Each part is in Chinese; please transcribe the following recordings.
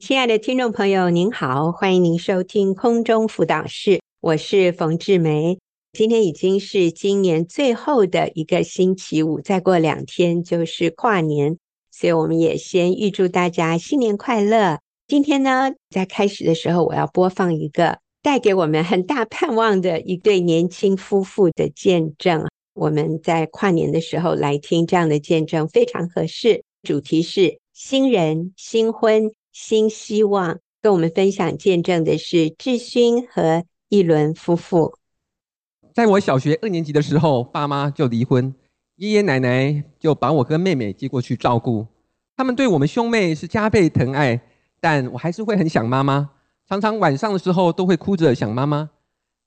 亲爱的听众朋友，您好，欢迎您收听空中辅导室，我是冯志梅。今天已经是今年最后的一个星期五，再过两天就是跨年，所以我们也先预祝大家新年快乐。今天呢，在开始的时候，我要播放一个带给我们很大盼望的一对年轻夫妇的见证。我们在跨年的时候来听这样的见证，非常合适。主题是新人新婚。新希望跟我们分享见证的是志勋和一伦夫妇。在我小学二年级的时候，爸妈就离婚，爷爷奶奶就把我跟妹妹接过去照顾。他们对我们兄妹是加倍疼爱，但我还是会很想妈妈，常常晚上的时候都会哭着想妈妈。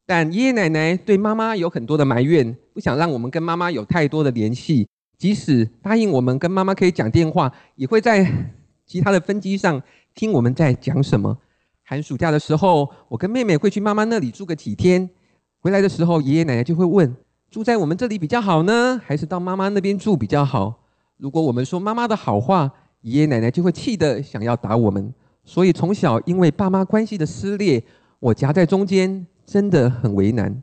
但爷爷奶奶对妈妈有很多的埋怨，不想让我们跟妈妈有太多的联系，即使答应我们跟妈妈可以讲电话，也会在其他的分机上听我们在讲什么。寒暑假的时候，我跟妹妹会去妈妈那里住个几天。回来的时候，爷爷奶奶就会问：住在我们这里比较好呢，还是到妈妈那边住比较好？如果我们说妈妈的好话，爷爷奶奶就会气得想要打我们。所以从小因为爸妈关系的撕裂，我夹在中间，真的很为难。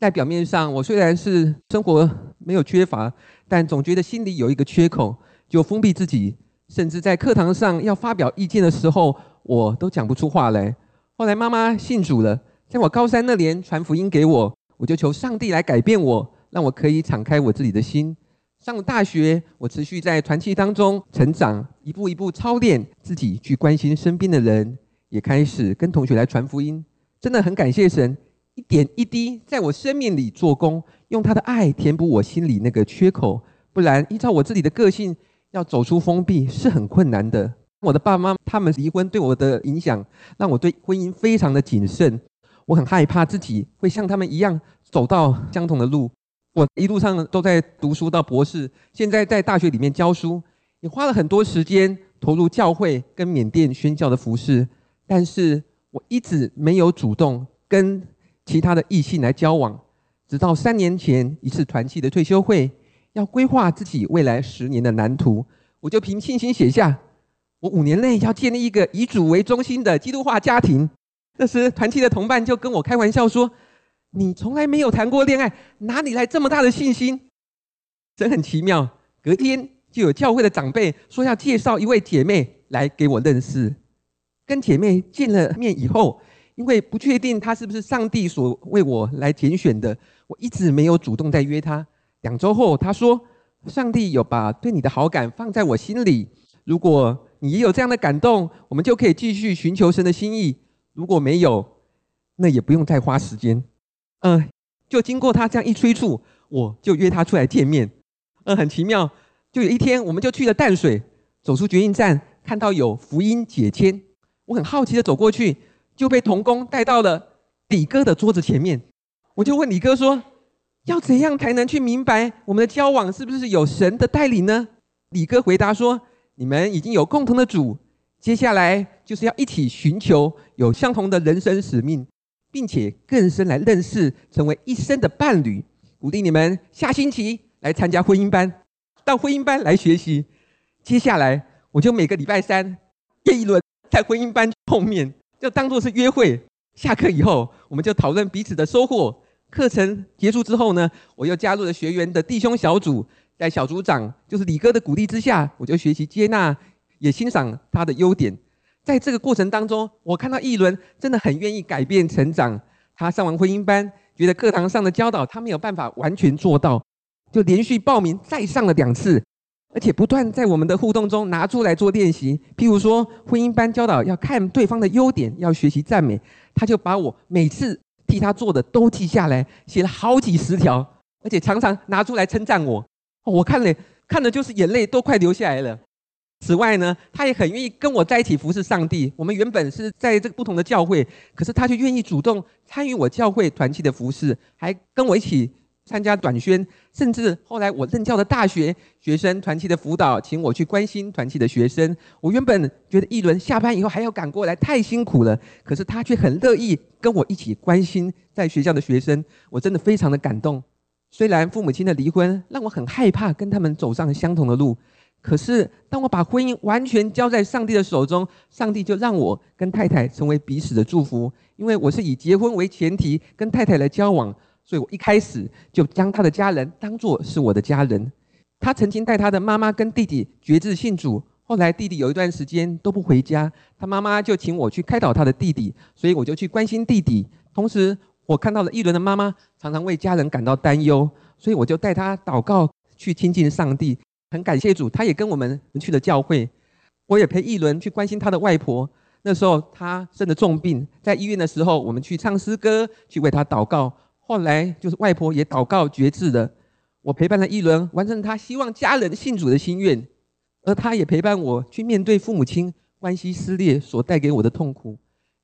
在表面上，我虽然是生活没有缺乏，但总觉得心里有一个缺口，就封闭自己。甚至在课堂上要发表意见的时候，我都讲不出话来。后来妈妈信主了，在我高三那年传福音给我，我就求上帝来改变我，让我可以敞开我自己的心。上了大学，我持续在团契当中成长，一步一步操练自己去关心身边的人，也开始跟同学来传福音。真的很感谢神，一点一滴在我生命里做工，用他的爱填补我心里那个缺口。不然依照我自己的个性，要走出封闭是很困难的。我的爸妈他们离婚对我的影响，让我对婚姻非常的谨慎。我很害怕自己会像他们一样走到相同的路。我一路上都在读书到博士，现在在大学里面教书，也花了很多时间投入教会跟缅甸宣教的服事。但是我一直没有主动跟其他的异性来交往，直到三年前一次团契的退休会。要规划自己未来十年的蓝图，我就凭信心写下：我五年内要建立一个以主为中心的基督化家庭。那时团契的同伴就跟我开玩笑说：“你从来没有谈过恋爱，哪里来这么大的信心？”真很奇妙。隔天就有教会的长辈说要介绍一位姐妹来给我认识。跟姐妹见了面以后，因为不确定她是不是上帝所为我来拣选的，我一直没有主动再约她。两周后，他说：“上帝有把对你的好感放在我心里。如果你也有这样的感动，我们就可以继续寻求神的心意。如果没有，那也不用再花时间。”嗯，就经过他这样一催促，我就约他出来见面。嗯，很奇妙，就有一天，我们就去了淡水，走出捷运站，看到有福音解签，我很好奇的走过去，就被同工带到了李哥的桌子前面。我就问李哥说。要怎样才能去明白我们的交往是不是有神的带领呢？李哥回答说：“你们已经有共同的主，接下来就是要一起寻求有相同的人生使命，并且更深来认识，成为一生的伴侣。鼓励你们下星期来参加婚姻班，到婚姻班来学习。接下来我就每个礼拜三约一轮在婚姻班碰面，就当作是约会。下课以后，我们就讨论彼此的收获。”课程结束之后呢，我又加入了学员的弟兄小组，在小组长就是李哥的鼓励之下，我就学习接纳，也欣赏他的优点。在这个过程当中，我看到一伦真的很愿意改变成长。他上完婚姻班，觉得课堂上的教导他没有办法完全做到，就连续报名再上了两次，而且不断在我们的互动中拿出来做练习。譬如说，婚姻班教导要看对方的优点，要学习赞美，他就把我每次。替他做的都记下来，写了好几十条，而且常常拿出来称赞我。我看了，看的就是眼泪都快流下来了。此外呢，他也很愿意跟我在一起服侍上帝。我们原本是在这个不同的教会，可是他却愿意主动参与我教会团契的服侍，还跟我一起。参加短宣，甚至后来我任教的大学学生团契的辅导，请我去关心团契的学生。我原本觉得一轮下班以后还要赶过来，太辛苦了。可是他却很乐意跟我一起关心在学校的学生，我真的非常的感动。虽然父母亲的离婚让我很害怕跟他们走上相同的路，可是当我把婚姻完全交在上帝的手中，上帝就让我跟太太成为彼此的祝福。因为我是以结婚为前提跟太太来交往，所以我一开始就将他的家人当作是我的家人。他曾经带他的妈妈跟弟弟决志信主，后来弟弟有一段时间都不回家，他妈妈就请我去开导他的弟弟，所以我就去关心弟弟。同时，我看到了一轮的妈妈常常为家人感到担忧，所以我就带他祷告，去亲近上帝。很感谢主，他也跟我们去了教会。我也陪一轮去关心他的外婆。那时候他生了重病，在医院的时候，我们去唱诗歌，去为他祷告。后来就是外婆也祷告决志了，我陪伴了一轮，完成她希望家人信主的心愿，而她也陪伴我去面对父母亲关系撕裂所带给我的痛苦。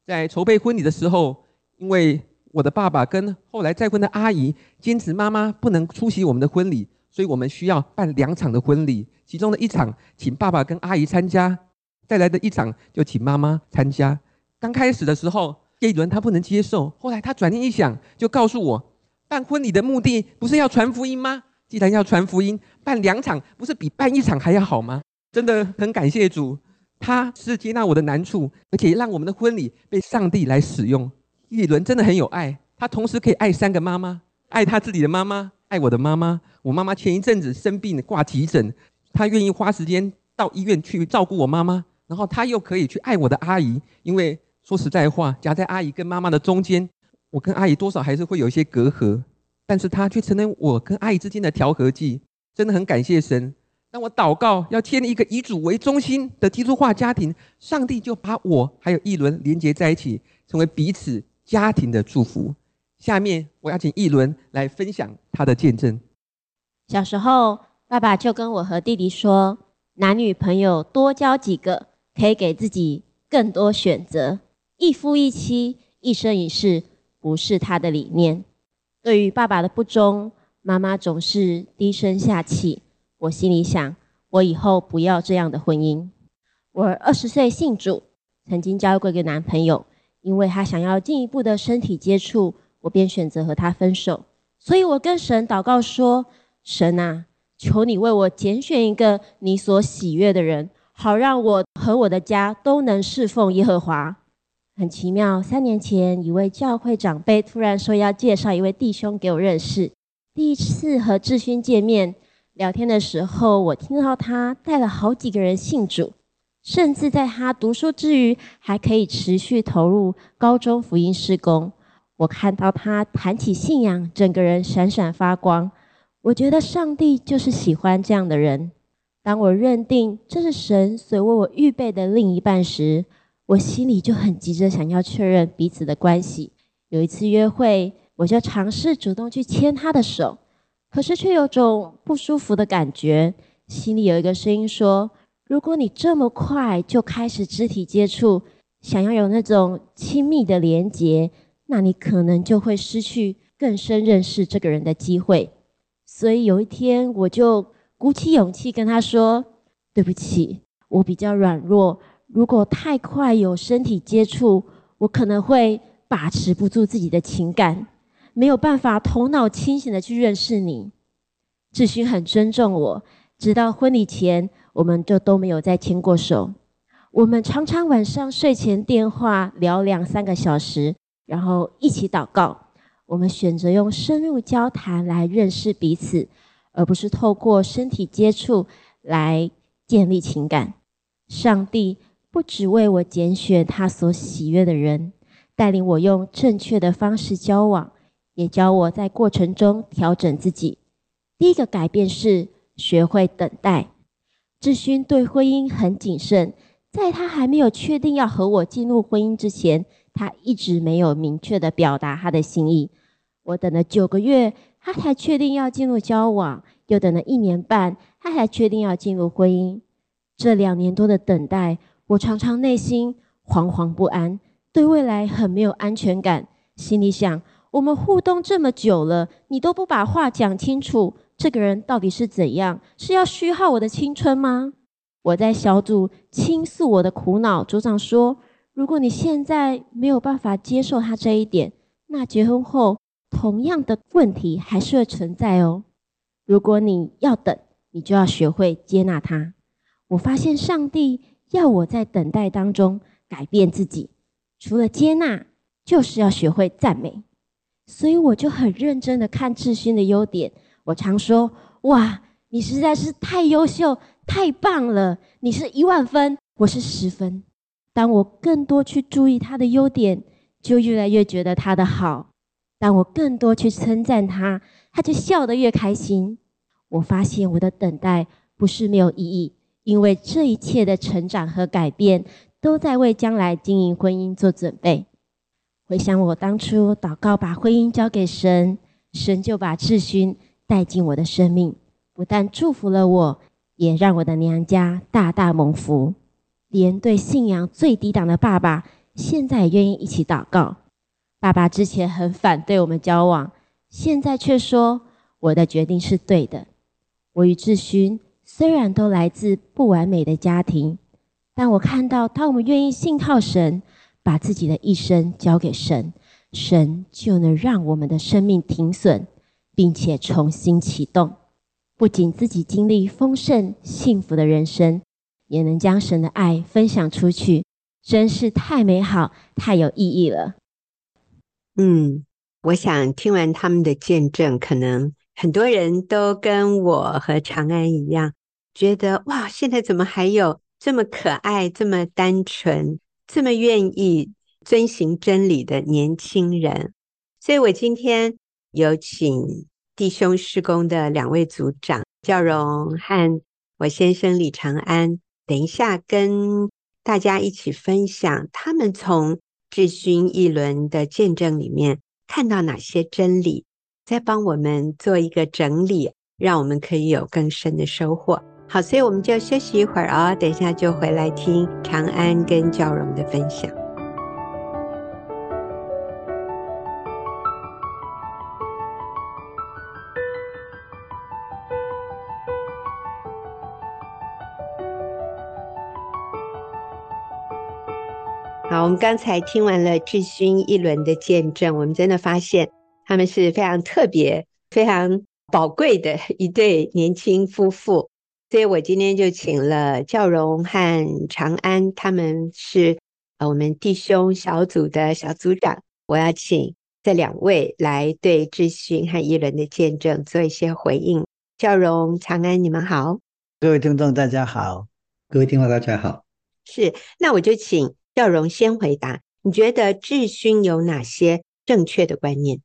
在筹备婚礼的时候，因为我的爸爸跟后来再婚的阿姨坚持妈妈不能出席我们的婚礼，所以我们需要办两场的婚礼，其中的一场请爸爸跟阿姨参加。再来的一场就请妈妈参加。刚开始的时候，叶一伦他不能接受，后来他转念一想，就告诉我，办婚礼的目的不是要传福音吗？既然要传福音，办两场不是比办一场还要好吗？真的很感谢主，他是接纳我的难处，而且让我们的婚礼被上帝来使用。叶一伦真的很有爱，他同时可以爱三个妈妈，爱他自己的妈妈，爱我的妈妈。我妈妈前一阵子生病挂急诊，他愿意花时间到医院去照顾我妈妈。然后他又可以去爱我的阿姨，因为说实在话，夹在阿姨跟妈妈的中间，我跟阿姨多少还是会有一些隔阂，但是她却成了我跟阿姨之间的调和剂，真的很感谢神。当我祷告要建立一个以主为中心的基督化家庭，上帝就把我还有一轮连接在一起，成为彼此家庭的祝福。下面我要请一轮来分享他的见证。小时候，爸爸就跟我和弟弟说，男女朋友多交几个。可以给自己更多选择，一夫一妻，一生一世，不是他的理念。对于爸爸的不忠，妈妈总是低声下气。我心里想，我以后不要这样的婚姻。我二十岁信主，曾经交过一个男朋友，因为他想要进一步的身体接触，我便选择和他分手。所以我跟神祷告说：神啊，求你为我拣选一个你所喜悦的人。好让我和我的家都能侍奉耶和华。很奇妙，三年前一位教会长辈突然说要介绍一位弟兄给我认识。第一次和志勋见面聊天的时候，我听到他带了好几个人信主，甚至在他读书之余还可以持续投入高中福音事工。我看到他谈起信仰，整个人闪闪发光。我觉得上帝就是喜欢这样的人。当我认定这是神所为我预备的另一半时，我心里就很急着想要确认彼此的关系。有一次约会，我就尝试主动去牵他的手，可是却有种不舒服的感觉。心里有一个声音说：“如果你这么快就开始肢体接触，想要有那种亲密的连结，那你可能就会失去更深认识这个人的机会。”所以有一天，我就。鼓起勇气跟他说：“对不起，我比较软弱。如果太快有身体接触，我可能会把持不住自己的情感，没有办法头脑清醒的去认识你。”志勋很尊重我，直到婚礼前，我们就都没有再牵过手。我们常常晚上睡前电话聊两三个小时，然后一起祷告。我们选择用深入交谈来认识彼此。而不是透过身体接触来建立情感。上帝不只为我拣选他所喜悦的人，带领我用正确的方式交往，也教我在过程中调整自己。第一个改变是学会等待。志勋对婚姻很谨慎，在他还没有确定要和我进入婚姻之前，他一直没有明确的表达他的心意。我等了九个月。他才确定要进入交往，又等了一年半，他才确定要进入婚姻。这两年多的等待，我常常内心惶惶不安，对未来很没有安全感。心里想：我们互动这么久了，你都不把话讲清楚，这个人到底是怎样？是要虚耗我的青春吗？我在小组倾诉我的苦恼，组长说：如果你现在没有办法接受他这一点，那结婚后。同样的问题还是会存在哦。如果你要等，你就要学会接纳他。我发现上帝要我在等待当中改变自己，除了接纳，就是要学会赞美。所以我就很认真的看志勋的优点。我常说：“哇，你实在是太优秀、太棒了！你是一万分，我是十分。”当我更多去注意他的优点，就越来越觉得他的好。当我更多去称赞他，他就笑得越开心。我发现我的等待不是没有意义，因为这一切的成长和改变都在为将来经营婚姻做准备。回想我当初祷告把婚姻交给神，神就把志勋带进我的生命，不但祝福了我，也让我的娘家大大蒙福。连对信仰最低档的爸爸，现在也愿意一起祷告。爸爸之前很反对我们交往，现在却说我的决定是对的。我与志勋虽然都来自不完美的家庭，但我看到，当我们愿意信靠神，把自己的一生交给神，神就能让我们的生命停损，并且重新启动。不仅自己经历丰盛幸福的人生，也能将神的爱分享出去，真是太美好、太有意义了。嗯，我想听完他们的见证，可能很多人都跟我和长安一样，觉得哇，现在怎么还有这么可爱、这么单纯、这么愿意遵循真理的年轻人？所以我今天有请弟兄事工的两位组长教荣和我先生李长安，等一下跟大家一起分享他们从。志勋一轮的见证里面看到哪些真理？再帮我们做一个整理，让我们可以有更深的收获。好，所以我们就休息一会儿哦，等一下就回来听长安跟教荣的分享。好，我们刚才听完了志勋一轮的见证，我们真的发现他们是非常特别、非常宝贵的一对年轻夫妇。所以我今天就请了教荣和长安，他们是呃我们弟兄小组的小组长。我要请这两位来对志勋和一伦的见证做一些回应。教荣、长安，你们好。各位听众，大家好。各位听众，大家好。是，那我就请。教荣先回答，你觉得志勋有哪些正确的观念？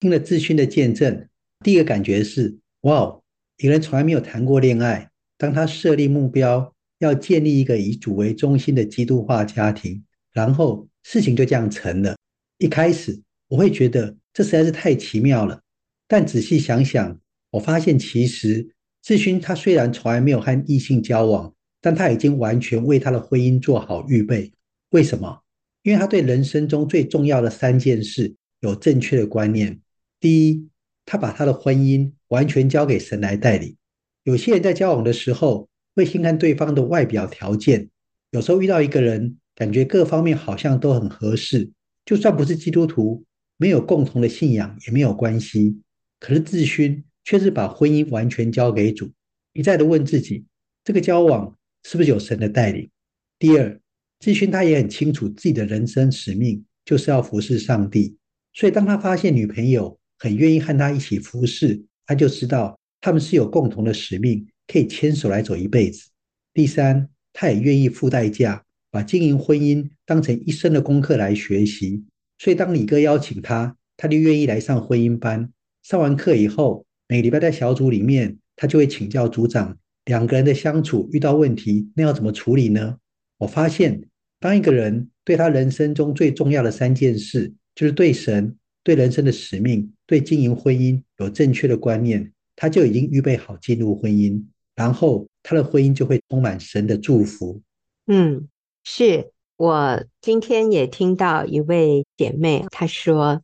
听了志勋的见证，第一个感觉是：哇，一个人从来没有谈过恋爱，当他设立目标要建立一个以主为中心的基督化家庭，然后事情就这样成了。一开始我会觉得这实在是太奇妙了，但仔细想想，我发现其实志勋他虽然从来没有和异性交往，但他已经完全为他的婚姻做好预备。为什么？因为他对人生中最重要的三件事有正确的观念。第一，他把他的婚姻完全交给神来代理。有些人在交往的时候会先看对方的外表条件，有时候遇到一个人，感觉各方面好像都很合适，就算不是基督徒，没有共同的信仰也没有关系。可是志勋却是把婚姻完全交给主，一再的问自己：这个交往是不是有神的带领？第二。志勋他也很清楚自己的人生使命就是要服侍上帝，所以当他发现女朋友很愿意和他一起服侍，他就知道他们是有共同的使命，可以牵手来走一辈子。第三，他也愿意付代价，把经营婚姻当成一生的功课来学习。所以当李哥邀请他，他就愿意来上婚姻班。上完课以后，每个礼拜在小组里面，他就会请教组长，两个人的相处遇到问题，那要怎么处理呢？我发现。当一个人对他人生中最重要的三件事，就是对神、对人生的使命、对经营婚姻有正确的观念，他就已经预备好进入婚姻，然后他的婚姻就会充满神的祝福。嗯，是我今天也听到一位姐妹她说，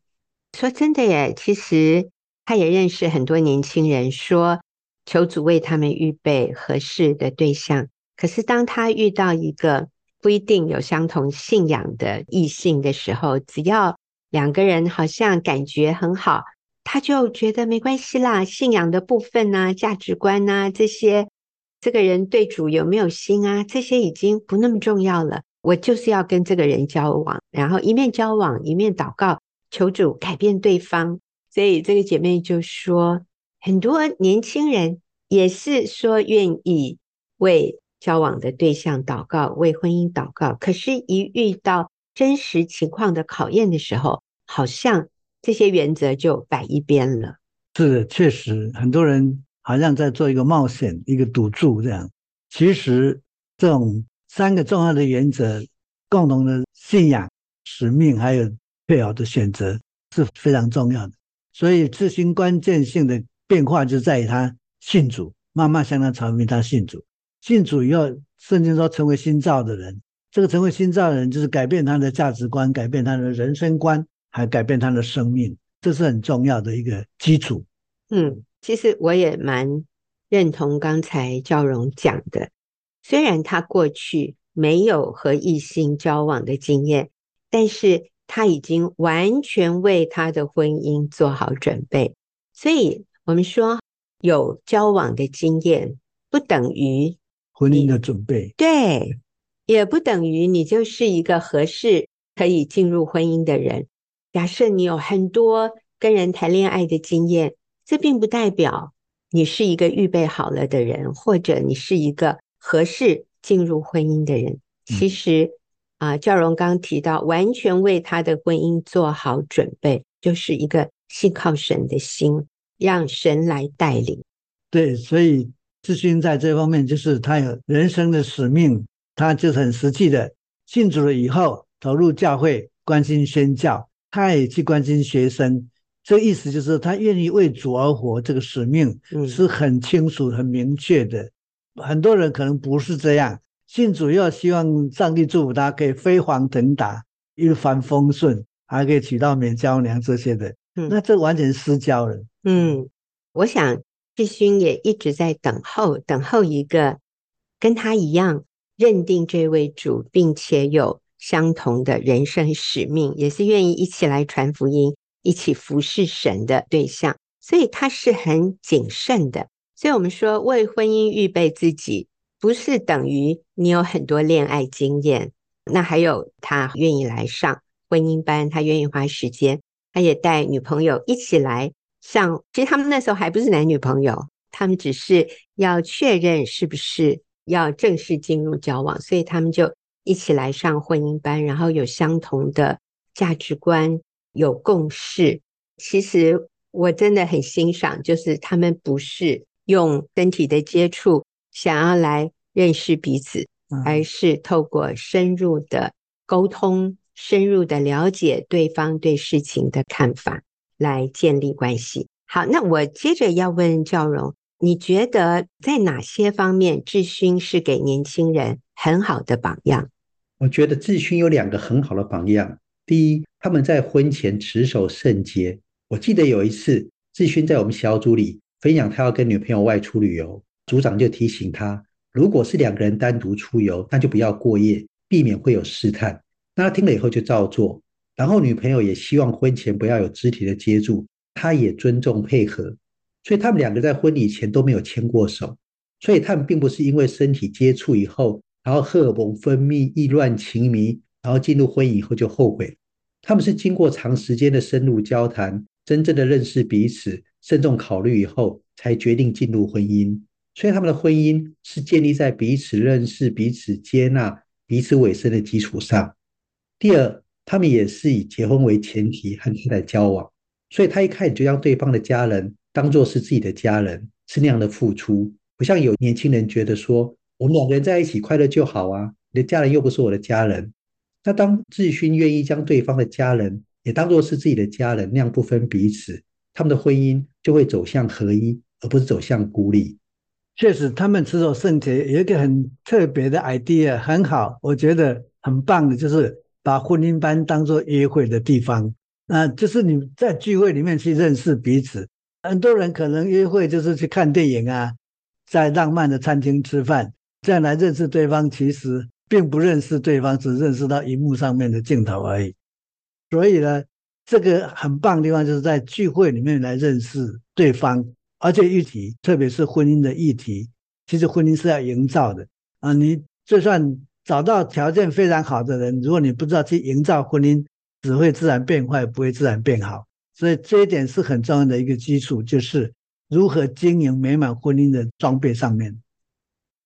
说真的耶，其实她也认识很多年轻人，说求主为他们预备合适的对象，可是当她遇到一个。不一定有相同信仰的异性的时候，只要两个人好像感觉很好，他就觉得没关系啦。信仰的部分呢、啊，价值观呐、这些这个人对主有没有心啊？这些已经不那么重要了。我就是要跟这个人交往，然后一面交往一面祷告，求主改变对方。所以这个姐妹就说，很多年轻人也是说愿意为交往的对象祷告，为婚姻祷告。可是，一遇到真实情况的考验的时候，好像这些原则就摆一边了。是的，确实很多人。好像在做一个冒险，一个赌注这样。其实这种三个重要的原则，共同的信仰、使命，还有配偶的选择是非常重要的。所以志勋关键性的变化就在于他信主，慢慢向他传明他信主。信主以后，圣经说成为新造的人，这个成为新造的人就是改变他的价值观，改变他的人生观，还改变他的生命，这是很重要的一个基础。嗯。其实我也蛮认同刚才教荣讲的，虽然他过去没有和异性交往的经验，但是他已经完全为他的婚姻做好准备。所以，我们说有交往的经验，不等于婚姻的准备，对，也不等于你就是一个合适可以进入婚姻的人。假设你有很多跟人谈恋爱的经验。这并不代表你是一个预备好了的人，或者你是一个合适进入婚姻的人。其实，啊，教荣刚提到，完全为他的婚姻做好准备，就是一个信靠神的心，让神来带领。对，所以志勋在这方面就是他有人生的使命，他就很实际的信主了以后，投入教会，关心宣教，他也去关心学生。这个意思就是他愿意为主而活，这个使命是很清楚、很明确的。很多人可能不是这样，信主要希望上帝祝福他，可以飞黄腾达、一帆风顺，还可以娶到美娇娘这些的。那这完全失焦了。嗯，我想志勋也一直在等候，等候一个跟他一样认定这位主，并且有相同的人生使命，也是愿意一起来传福音。一起服侍神的对象，所以他是很谨慎的。所以我们说，为婚姻预备自己，不是等于你有很多恋爱经验。那还有他愿意来上婚姻班，他愿意花时间，他也带女朋友一起来上。其实他们那时候还不是男女朋友，他们只是要确认是不是要正式进入交往，所以他们就一起来上婚姻班，然后有相同的价值观。有共识，其实我真的很欣赏，就是他们不是用身体的接触想要来认识彼此，而是透过深入的沟通、深入的了解对方对事情的看法来建立关系。好，那我接着要问教蓉，你觉得在哪些方面志勋是给年轻人很好的榜样？我觉得志勋有两个很好的榜样，第一。他们在婚前持守圣洁。我记得有一次，志勋在我们小组里分享，他要跟女朋友外出旅游，组长就提醒他，如果是两个人单独出游，那就不要过夜，避免会有试探。那他听了以后就照做。然后女朋友也希望婚前不要有肢体的接触，他也尊重配合。所以他们两个在婚礼前都没有牵过手。所以他们并不是因为身体接触以后，然后荷尔蒙分泌，意乱情迷，然后进入婚姻以后就后悔。他们是经过长时间的深入交谈，真正的认识彼此，慎重考虑以后，才决定进入婚姻。所以他们的婚姻是建立在彼此认识、彼此接纳、彼此委身的基础上。第二，他们也是以结婚为前提和太太交往，所以他一开始就将对方的家人当作是自己的家人，是那样的付出，不像有年轻人觉得说，我们两个人在一起快乐就好啊，你的家人又不是我的家人。那当志勋愿意将对方的家人也当作是自己的家人，那样不分彼此，他们的婚姻就会走向合一，而不是走向孤立。确实，他们持守圣洁有一个很特别的 idea，很好，我觉得很棒的，就是把婚姻班当做约会的地方。那就是你在聚会里面去认识彼此。很多人可能约会就是去看电影啊，在浪漫的餐厅吃饭，这样来认识对方，其实。并不认识对方，只认识到荧幕上面的镜头而已。所以呢，这个很棒的地方就是在聚会里面来认识对方，而且议题，特别是婚姻的议题，其实婚姻是要营造的啊！你就算找到条件非常好的人，如果你不知道去营造婚姻，只会自然变坏，不会自然变好。所以这一点是很重要的一个基础，就是如何经营美满婚姻的装备上面。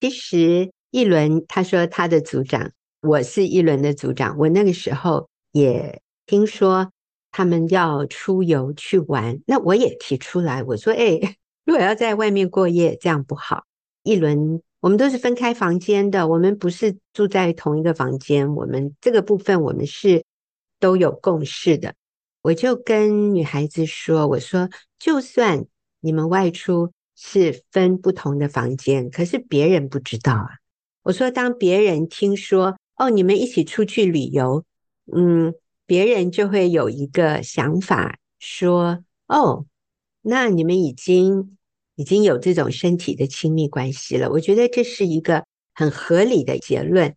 其实一伦他说他的组长，我是一伦的组长，我那个时候也听说他们要出游去玩，那我也提出来，我说：“哎，如果要在外面过夜，这样不好。”一伦，我们都是分开房间的，我们不是住在同一个房间，我们这个部分我们是都有共识的。我就跟女孩子说：“我说，就算你们外出是分不同的房间，可是别人不知道啊。我说，当别人听说哦，你们一起出去旅游，嗯，别人就会有一个想法，说哦，那你们已经已经有这种身体的亲密关系了。我觉得这是一个很合理的结论。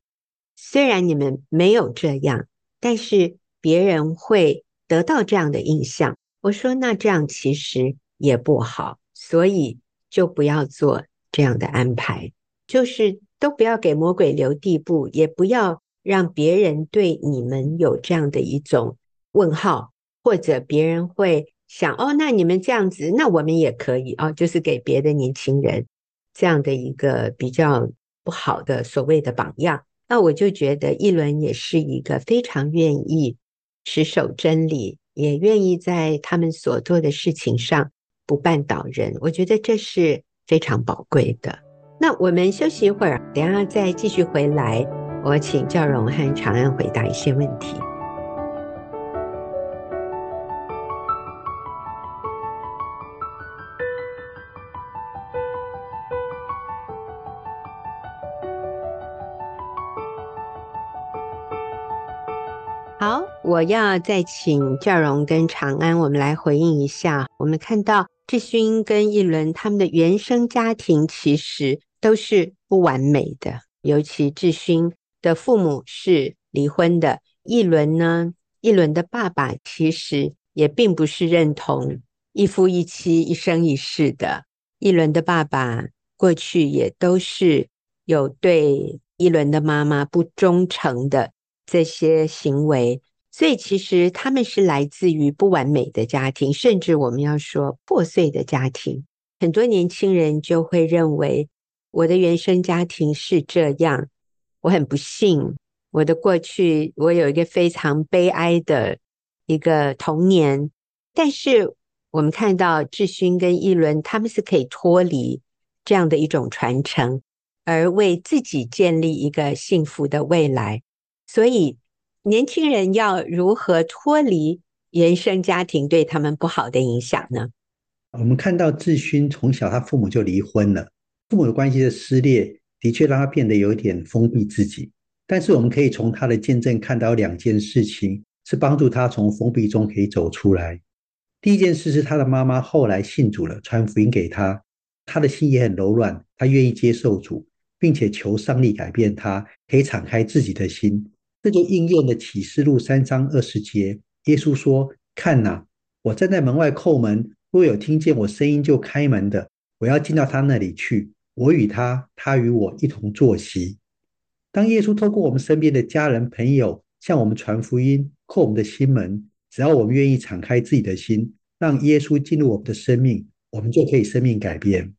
虽然你们没有这样，但是别人会。”得到这样的印象，我说那这样其实也不好，所以就不要做这样的安排，就是都不要给魔鬼留地步，也不要让别人对你们有这样的一种问号，或者别人会想哦，那你们这样子，那我们也可以哦，就是给别的年轻人这样的一个比较不好的所谓的榜样。那我就觉得一伦也是一个非常愿意。持守真理，也愿意在他们所做的事情上不绊倒人，我觉得这是非常宝贵的。那我们休息一会儿，等下再继续回来，我请教荣和长安回答一些问题。我要再请教荣跟长安，我们来回应一下。我们看到志勋跟一伦他们的原生家庭其实都是不完美的，尤其志勋的父母是离婚的，一伦呢，一伦的爸爸其实也并不是认同一夫一妻一生一世的。一伦的爸爸过去也都是有对一伦的妈妈不忠诚的。这些行为，所以其实他们是来自于不完美的家庭，甚至我们要说破碎的家庭。很多年轻人就会认为，我的原生家庭是这样，我很不幸，我的过去我有一个非常悲哀的一个童年。但是我们看到志勋跟一伦，他们是可以脱离这样的一种传承，而为自己建立一个幸福的未来。所以，年轻人要如何脱离原生家庭对他们不好的影响呢？我们看到志勋从小他父母就离婚了，父母的关系的撕裂的确让他变得有点封闭自己。但是我们可以从他的见证看到两件事情，是帮助他从封闭中可以走出来。第一件事是他的妈妈后来信主了，传福音给他，他的心也很柔软，他愿意接受主，并且求上帝改变他，可以敞开自己的心。这就应验了启示录三章二十节，耶稣说：“看哪，我站在门外叩门，若有听见我声音就开门的，我要进到他那里去，我与他，他与我一同坐席。”当耶稣透过我们身边的家人朋友向我们传福音，叩我们的心门，只要我们愿意敞开自己的心，让耶稣进入我们的生命，我们就可以生命改变。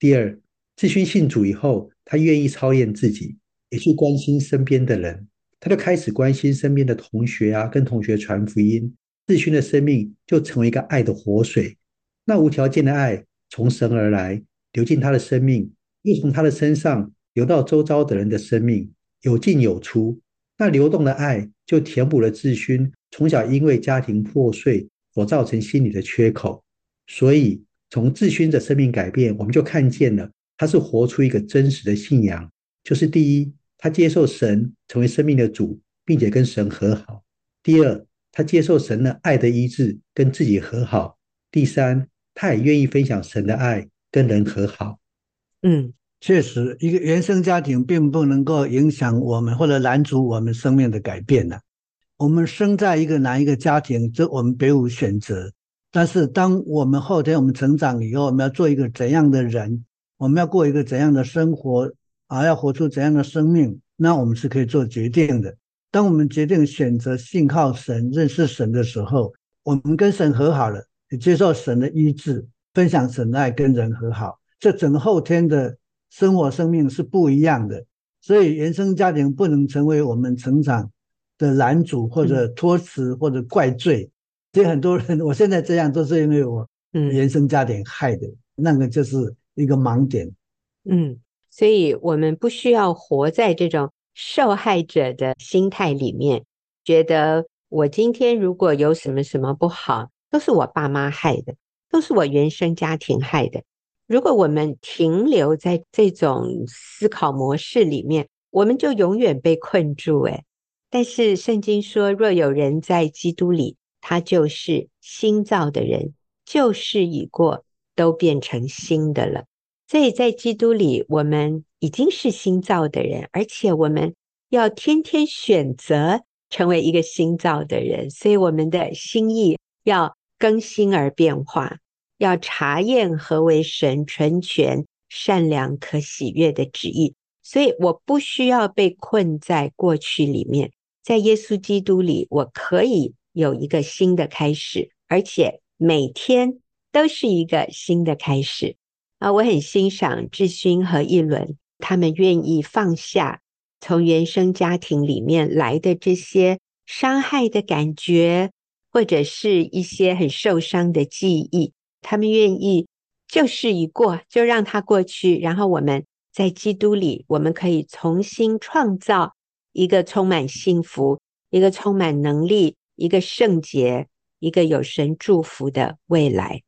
第二，志勋信主以后，他愿意操练自己，也去关心身边的人。他就开始关心身边的同学啊，跟同学传福音。志勋的生命就成为一个爱的活水，那无条件的爱从神而来，流进他的生命，又从他的身上流到周遭的人的生命，有进有出。那流动的爱就填补了志勋从小因为家庭破碎所造成心理的缺口。所以从志勋的生命改变，我们就看见了他是活出一个真实的信仰，就是第一。他接受神成为生命的主，并且跟神和好。第二，他接受神的爱的医治，跟自己和好。第三，他也愿意分享神的爱，跟人和好。嗯，确实，一个原生家庭并不能够影响我们或者拦阻我们生命的改变的。我们生在一个哪一个家庭，这我们别无选择。但是，当我们后天我们成长以后，我们要做一个怎样的人，我们要过一个怎样的生活啊，要活出怎样的生命，那我们是可以做决定的。当我们决定选择信靠神、认识神的时候，我们跟神和好了，也接受神的医治，分享神的爱，跟人和好，这整个后天的生活、生命是不一样的。所以，原生家庭不能成为我们成长的拦阻，或者托辞，或者怪罪。所以，很多人我现在这样，都是因为我原生家庭害的，那个就是一个盲点。嗯，所以我们不需要活在这种受害者的心态里面，觉得。我今天如果有什么什么不好，都是我爸妈害的，都是我原生家庭害的。如果我们停留在这种思考模式里面，我们就永远被困住。诶，但是圣经说，若有人在基督里，他就是新造的人，旧事已过，都变成新的了。所以在基督里，我们已经是新造的人，而且我们要天天选择。成为一个新造的人，所以我们的心意要更新而变化，要查验何为神纯全、善良、可喜悦的旨意。所以我不需要被困在过去里面，在耶稣基督里，我可以有一个新的开始，而且每天都是一个新的开始。啊，我很欣赏志勋和一伦，他们愿意放下。从原生家庭里面来的这些伤害的感觉，或者是一些很受伤的记忆，他们愿意旧事已过，就让它过去。然后我们在基督里，我们可以重新创造一个充满幸福、一个充满能力、一个圣洁、一个有神祝福的未来。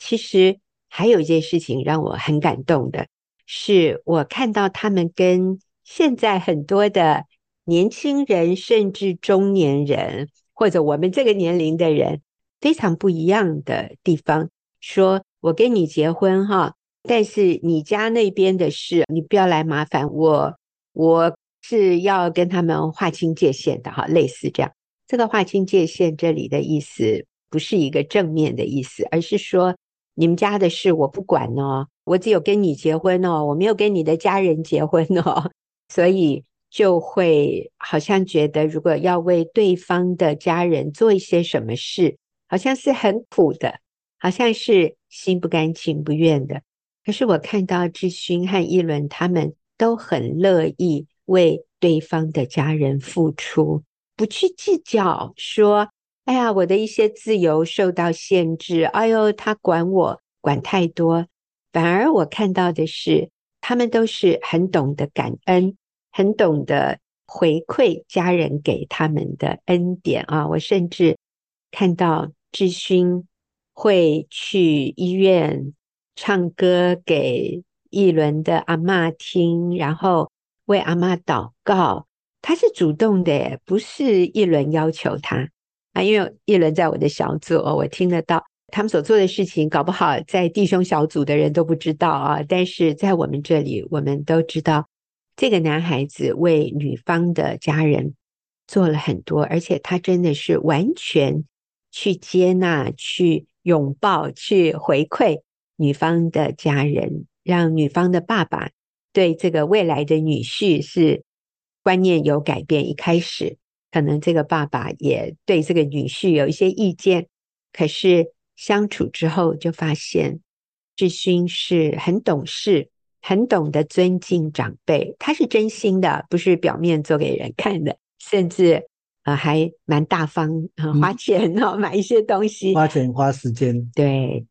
其实还有一件事情让我很感动的是，我看到他们跟。现在很多的年轻人，甚至中年人，或者我们这个年龄的人，非常不一样的地方。说我跟你结婚哈，但是你家那边的事，你不要来麻烦我。我是要跟他们划清界限的哈，类似这样。这个划清界限，这里的意思不是一个正面的意思，而是说你们家的事我不管哦，我只有跟你结婚哦，我没有跟你的家人结婚哦。所以就会好像觉得，如果要为对方的家人做一些什么事，好像是很苦的，好像是心不甘情不愿的。可是我看到志勋和一伦他们都很乐意为对方的家人付出，不去计较说：“哎呀，我的一些自由受到限制。”哎呦，他管我管太多。反而我看到的是，他们都是很懂得感恩。很懂得回馈家人给他们的恩典啊！我甚至看到志勋会去医院唱歌给一轮的阿嬷听，然后为阿嬷祷告。他是主动的，不是一轮要求他啊。因为一伦在我的小组，我听得到他们所做的事情，搞不好在弟兄小组的人都不知道啊。但是在我们这里，我们都知道。这个男孩子为女方的家人做了很多，而且他真的是完全去接纳、去拥抱、去回馈女方的家人，让女方的爸爸对这个未来的女婿是观念有改变。一开始可能这个爸爸也对这个女婿有一些意见，可是相处之后就发现志勋是很懂事。很懂得尊敬长辈，他是真心的，不是表面做给人看的，甚至呃还蛮大方，呃、花钱哦、嗯、买一些东西，花钱花时间，对，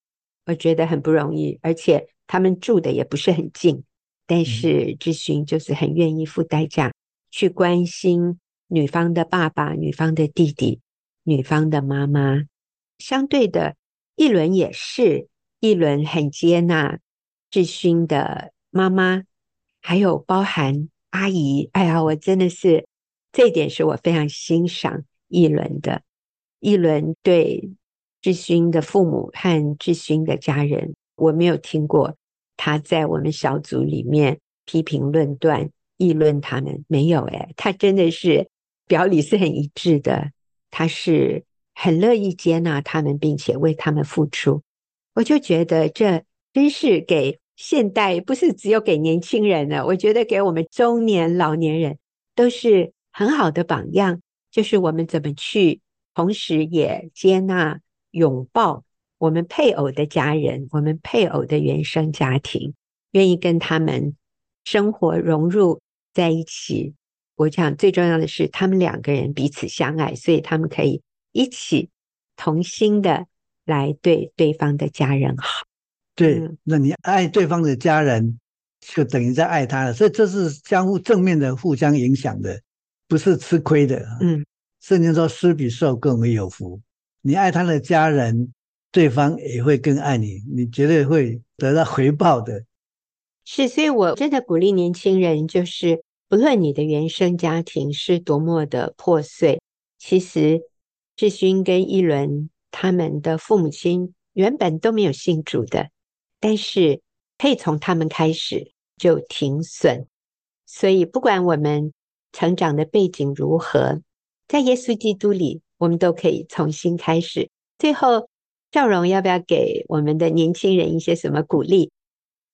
我觉得很不容易，而且他们住的也不是很近，但是志勋就是很愿意付代价去关心女方的爸爸、女方的弟弟、女方的妈妈，相对的，一轮也是，一轮很接纳志勋的。妈妈，还有包含阿姨，哎呀，我真的是这一点是我非常欣赏一轮的。一轮对志勋的父母和志勋的家人，我没有听过他在我们小组里面批评论断、议论他们，没有哎，他真的是表里是很一致的，他是很乐意接纳他们，并且为他们付出。我就觉得这真是给。现代不是只有给年轻人的，我觉得给我们中年、老年人都是很好的榜样。就是我们怎么去，同时也接纳、拥抱我们配偶的家人，我们配偶的原生家庭，愿意跟他们生活融入在一起。我想最重要的是，他们两个人彼此相爱，所以他们可以一起同心的来对对方的家人好。对，嗯、那你爱对方的家人，就等于在爱他了，所以这是相互正面的、互相影响的，不是吃亏的。嗯，圣经说施比受更为有福，你爱他的家人，对方也会更爱你，你绝对会得到回报的。是，所以我真的鼓励年轻人，就是不论你的原生家庭是多么的破碎，其实志勋跟一伦他们的父母亲原本都没有信主的。但是可以从他们开始就停损，所以不管我们成长的背景如何，在耶稣基督里，我们都可以重新开始。最后，赵荣要不要给我们的年轻人一些什么鼓励？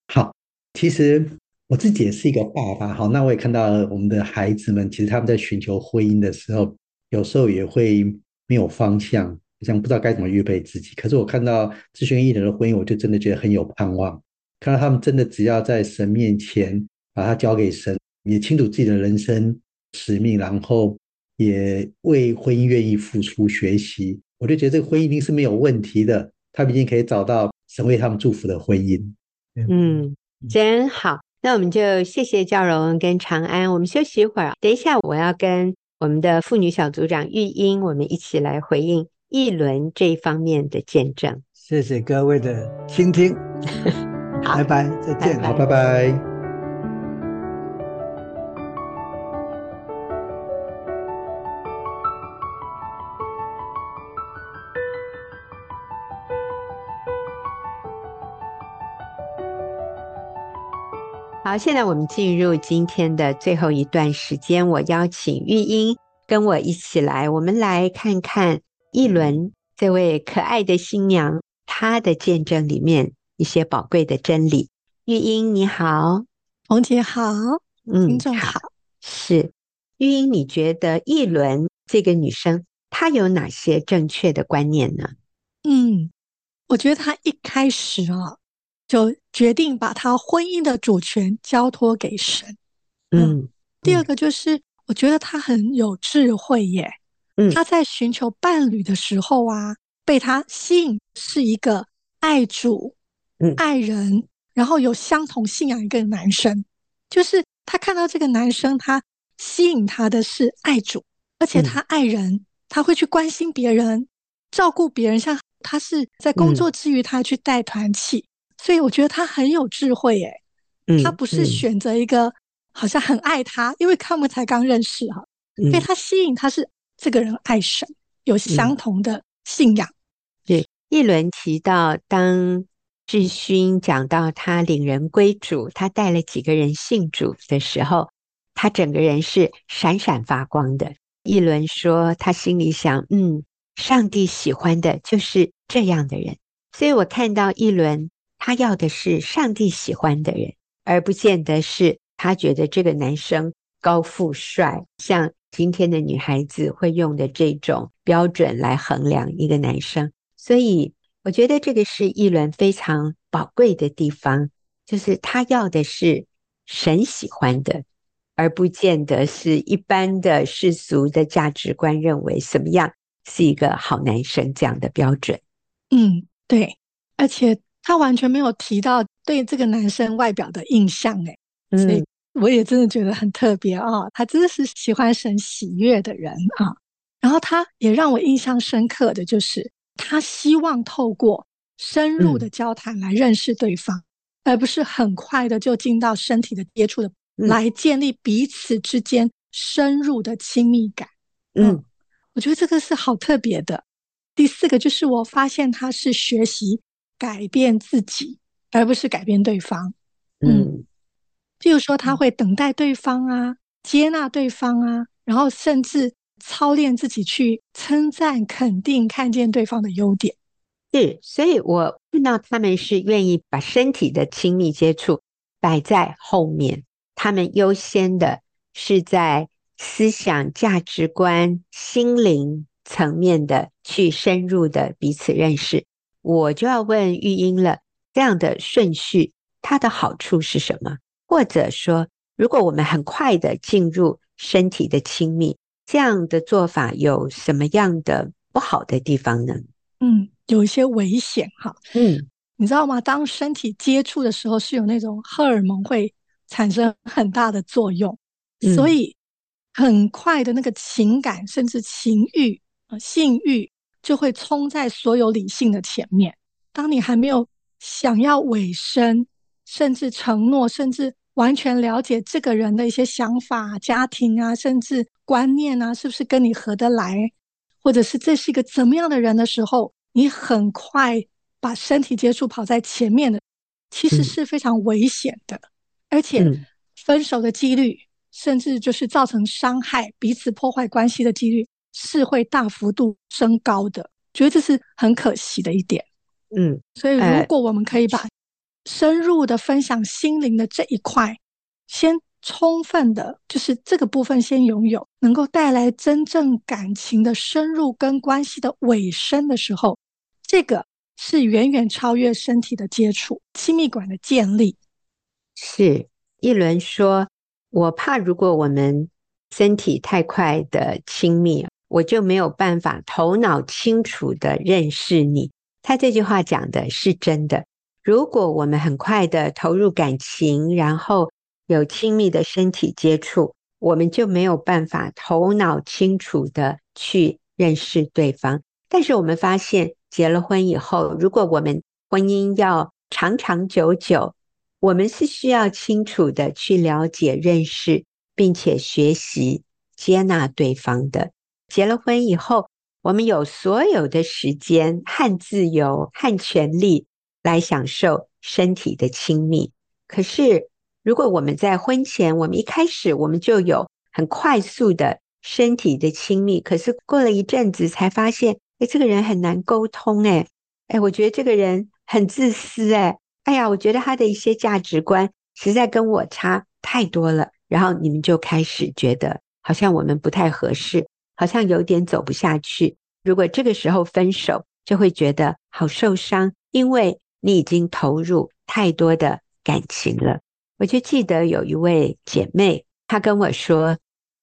好，其实我自己也是一个爸爸，好，那我也看到我们的孩子们，其实他们在寻求婚姻的时候，有时候也会没有方向。好像不知道该怎么预备自己，可是我看到志轩艺人的婚姻，我就真的觉得很有盼望。看到他们真的只要在神面前把它交给神，也清楚自己的人生使命，然后也为婚姻愿意付出学习，我就觉得这个婚姻一定是没有问题的。他们一定可以找到神为他们祝福的婚姻。嗯，真好。那我们就谢谢教荣跟长安，我们休息一会儿。等一下我要跟我们的妇女小组长玉英，我们一起来回应。一轮这一方面的见证，谢谢各位的倾听，好，拜拜，再见，拜拜好，拜拜。好，现在我们进入今天的最后一段时间，我邀请玉英跟我一起来，我们来看看。一轮这位可爱的新娘，她的见证里面一些宝贵的真理。玉英你好，红姐好，嗯，听众好。是玉英，你觉得一轮这个女生她有哪些正确的观念呢？嗯，我觉得她一开始啊，就决定把他婚姻的主权交托给神。嗯，嗯，第二个就是我觉得他很有智慧耶。他在寻求伴侣的时候啊，被他吸引是一个爱主、嗯、爱人，然后有相同信仰一个男生。就是他看到这个男生，他吸引他的是爱主，而且他爱人，嗯、他会去关心别人、照顾别人。像他是在工作之余，他去带团契，嗯、所以我觉得他很有智慧。哎，他不是选择一个好像很爱他，因为他们才刚认识哈，被他吸引，他是。这个人爱神，有相同的信仰。嗯、对，一伦提到，当志勋讲到他领人归主，他带了几个人信主的时候，他整个人是闪闪发光的。一伦说，他心里想，嗯，上帝喜欢的就是这样的人。所以我看到一伦，他要的是上帝喜欢的人，而不见得是他觉得这个男生高富帅，像。今天的女孩子会用的这种标准来衡量一个男生，所以我觉得这个是一轮非常宝贵的地方，就是他要的是神喜欢的，而不见得是一般的世俗的价值观认为什么样是一个好男生这样的标准。嗯，对，而且他完全没有提到对这个男生外表的印象，哎，所以。我也真的觉得很特别啊，他真的是喜欢神喜悦的人啊。然后他也让我印象深刻的就是，他希望透过深入的交谈来认识对方，嗯、而不是很快的就进到身体的接触的，嗯、来建立彼此之间深入的亲密感。嗯，嗯，我觉得这个是好特别的。第四个就是我发现他是学习改变自己，而不是改变对方。嗯。嗯譬如说，他会等待对方啊，接纳对方啊，然后甚至操练自己去称赞、肯定、看见对方的优点。是，所以我看到他们是愿意把身体的亲密接触摆在后面，他们优先的是在思想、价值观、心灵层面的去深入的彼此认识。我就要问玉英了，这样的顺序它的好处是什么？或者说，如果我们很快的进入身体的亲密，这样的做法有什么样的不好的地方呢？嗯，有一些危险哈。嗯，你知道吗？当身体接触的时候，是有那种荷尔蒙会产生很大的作用，嗯、所以很快的那个情感甚至情欲啊、性欲就会冲在所有理性的前面。当你还没有想要尾声，甚至承诺，甚至完全了解这个人的一些想法、家庭啊，甚至观念啊，是不是跟你合得来？或者是这是一个怎么样的人的时候，你很快把身体接触跑在前面的，其实是非常危险的，嗯、而且分手的几率，甚至就是造成伤害、彼此破坏关系的几率是会大幅度升高的。觉得这是很可惜的一点。嗯，所以如果我们可以把深入的分享心灵的这一块，先。充分的，就是这个部分先拥有，能够带来真正感情的深入跟关系的尾声的时候，这个是远远超越身体的接触、亲密感的建立。是一轮说，我怕如果我们身体太快的亲密，我就没有办法头脑清楚的认识你。他这句话讲的是真的。如果我们很快的投入感情，然后有亲密的身体接触，我们就没有办法头脑清楚的去认识对方。但是我们发现，结了婚以后，如果我们婚姻要长长久久，我们是需要清楚的去了解、认识，并且学习接纳对方的。结了婚以后，我们有所有的时间和自由和权利来享受身体的亲密。可是，如果我们在婚前，我们一开始我们就有很快速的身体的亲密，可是过了一阵子才发现，哎，这个人很难沟通，哎，哎，我觉得这个人很自私，哎，哎呀，我觉得他的一些价值观实在跟我差太多了，然后你们就开始觉得好像我们不太合适，好像有点走不下去。如果这个时候分手，就会觉得好受伤，因为你已经投入太多的感情了。我就记得有一位姐妹，她跟我说，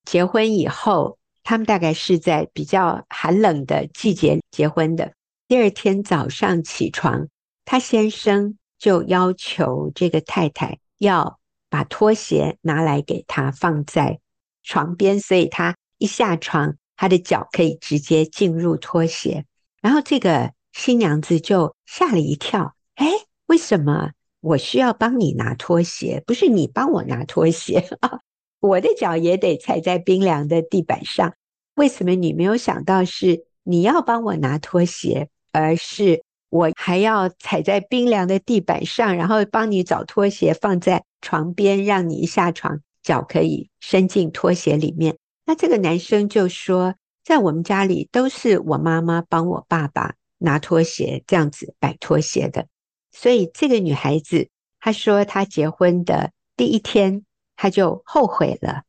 结婚以后，他们大概是在比较寒冷的季节结婚的。第二天早上起床，她先生就要求这个太太要把拖鞋拿来给她放在床边，所以她一下床，她的脚可以直接进入拖鞋。然后这个新娘子就吓了一跳，哎，为什么？我需要帮你拿拖鞋，不是你帮我拿拖鞋啊！我的脚也得踩在冰凉的地板上。为什么你没有想到是你要帮我拿拖鞋，而是我还要踩在冰凉的地板上，然后帮你找拖鞋放在床边，让你一下床脚可以伸进拖鞋里面？那这个男生就说，在我们家里都是我妈妈帮我爸爸拿拖鞋，这样子摆拖鞋的。所以这个女孩子，她说她结婚的第一天，她就后悔了。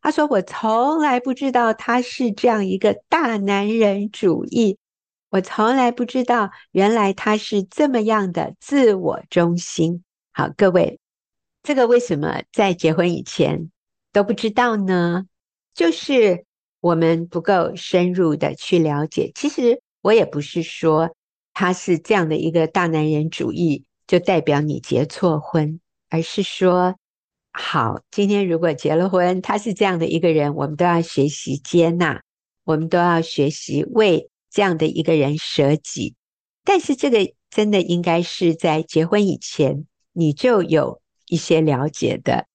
她说：“我从来不知道他是这样一个大男人主义，我从来不知道原来他是这么样的自我中心。”好，各位，这个为什么在结婚以前都不知道呢？就是我们不够深入的去了解。其实我也不是说。他是这样的一个大男人主义，就代表你结错婚，而是说，好，今天如果结了婚，他是这样的一个人，我们都要学习接纳，我们都要学习为这样的一个人舍己。但是这个真的应该是在结婚以前，你就有一些了解的。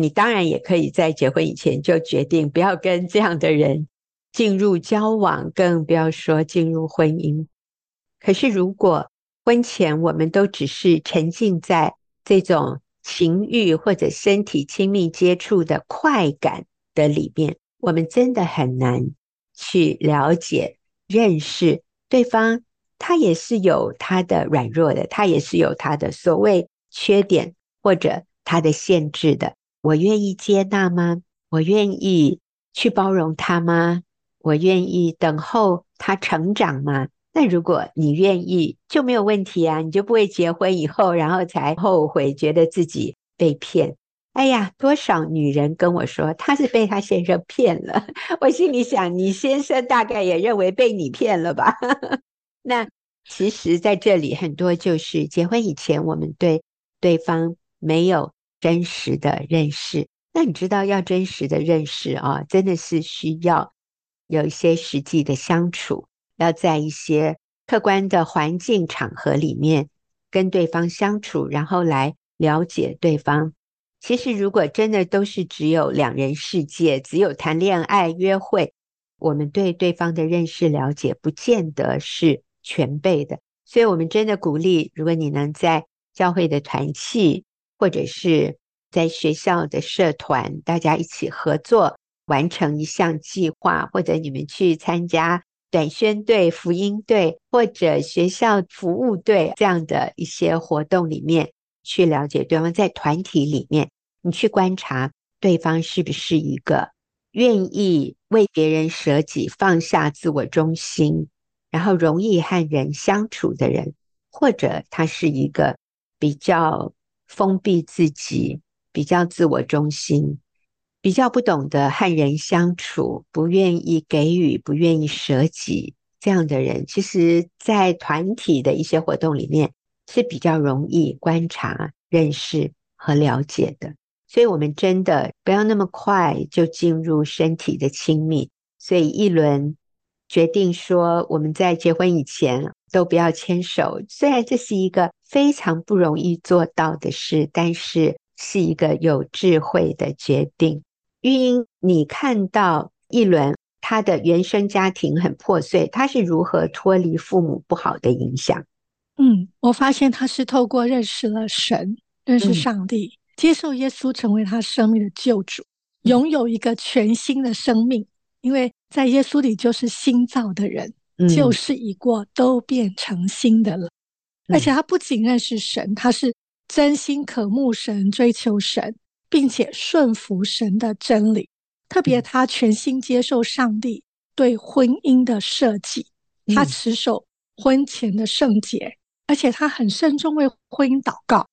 你当然也可以在结婚以前就决定不要跟这样的人进入交往，更不要说进入婚姻。可是，如果婚前我们都只是沉浸在这种情欲或者身体亲密接触的快感的里面，我们真的很难去了解、认识对方他也是有他的软弱的，他也是有他的所谓缺点或者他的限制的。我愿意接纳吗？我愿意去包容他吗？我愿意等候他成长吗？那如果你愿意，就没有问题啊，你就不会结婚以后，然后才后悔，觉得自己被骗。哎呀，多少女人跟我说，她是被她先生骗了。我心里想，你先生大概也认为被你骗了吧？那其实在这里很多就是结婚以前，我们对对方没有真实的认识。那你知道，要真实的认识啊，真的是需要有一些实际的相处，要在一些客观的环境场合里面跟对方相处，然后来了解对方。其实，如果真的都是只有两人世界，只有谈恋爱、约会，我们对对方的认识了解，不见得是全备的。所以，我们真的鼓励，如果你能在教会的团契，或者是在学校的社团，大家一起合作完成一项计划，或者你们去参加短宣队、福音队，或者学校服务队这样的一些活动里面。去了解对方，在团体里面，你去观察对方是不是一个愿意为别人舍己、放下自我中心，然后容易和人相处的人，或者他是一个比较封闭自己、比较自我中心、比较不懂得和人相处、不愿意给予、不愿意舍己这样的人。其实，在团体的一些活动里面。是比较容易观察、认识和了解的，所以我们真的不要那么快就进入身体的亲密。所以一轮决定说，我们在结婚以前都不要牵手。虽然这是一个非常不容易做到的事，但是是一个有智慧的决定。玉英，你看到一轮他的原生家庭很破碎，他是如何脱离父母不好的影响？嗯，我发现他是透过认识了神，认识上帝，嗯、接受耶稣成为他生命的救主，拥有一个全新的生命。因为在耶稣里就是新造的人，旧事已过，都变成新的了。嗯、而且他不仅认识神，他是真心渴慕神、追求神，并且顺服神的真理。特别他全心接受上帝对婚姻的设计，他持守婚前的圣洁。而且他很慎重为婚姻祷告，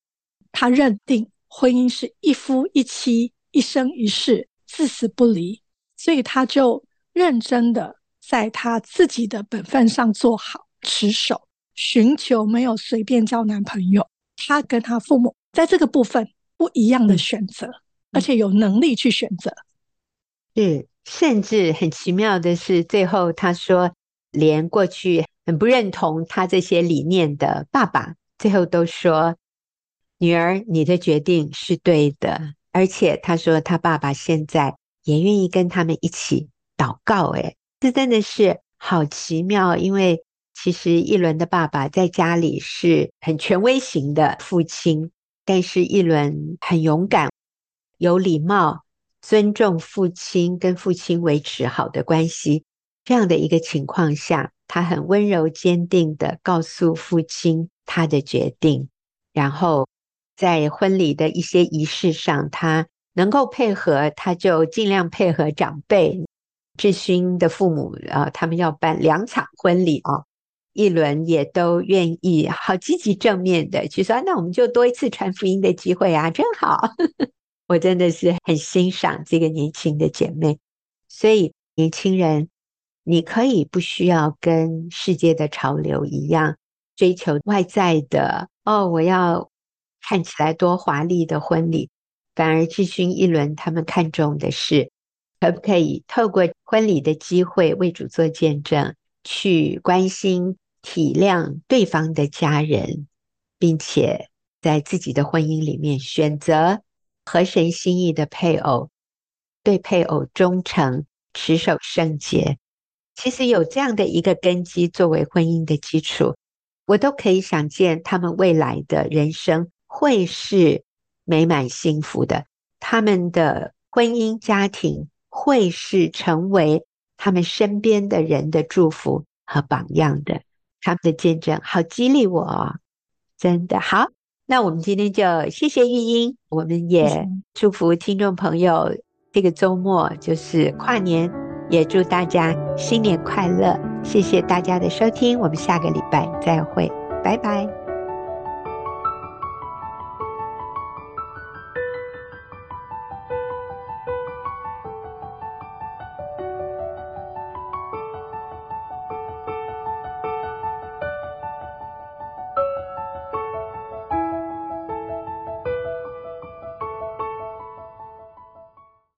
他认定婚姻是一夫一妻，一生一世，至死不离，所以他就认真的在他自己的本分上做好持守，寻求没有随便交男朋友。他跟他父母在这个部分不一样的选择，嗯、而且有能力去选择。是，甚至很奇妙的是，最后他说，连过去。很不认同他这些理念的爸爸，最后都说：“女儿，你的决定是对的。”而且他说他爸爸现在也愿意跟他们一起祷告。诶，这真的是好奇妙。因为其实一轮的爸爸在家里是很权威型的父亲，但是一轮很勇敢、有礼貌、尊重父亲，跟父亲维持好的关系，这样的一个情况下。他很温柔坚定的告诉父亲他的决定，然后在婚礼的一些仪式上，他能够配合，他就尽量配合长辈。志勋的父母啊，他们要办两场婚礼啊，一轮也都愿意，好积极正面的去说，那我们就多一次传福音的机会啊，真好。我真的是很欣赏这个年轻的姐妹，所以年轻人。你可以不需要跟世界的潮流一样追求外在的哦，我要看起来多华丽的婚礼。反而志勋一轮他们看重的是，可不可以透过婚礼的机会为主做见证，去关心体谅对方的家人，并且在自己的婚姻里面选择合神心意的配偶，对配偶忠诚，持守圣洁。其实有这样的一个根基作为婚姻的基础，我都可以想见他们未来的人生会是美满幸福的。他们的婚姻家庭会是成为他们身边的人的祝福和榜样的。他们的见证，好激励我哦，真的好。那我们今天就谢谢玉英，我们也祝福听众朋友这个周末就是跨年，也祝大家新年快乐。谢谢大家的收听，我们下个礼拜再会，拜拜。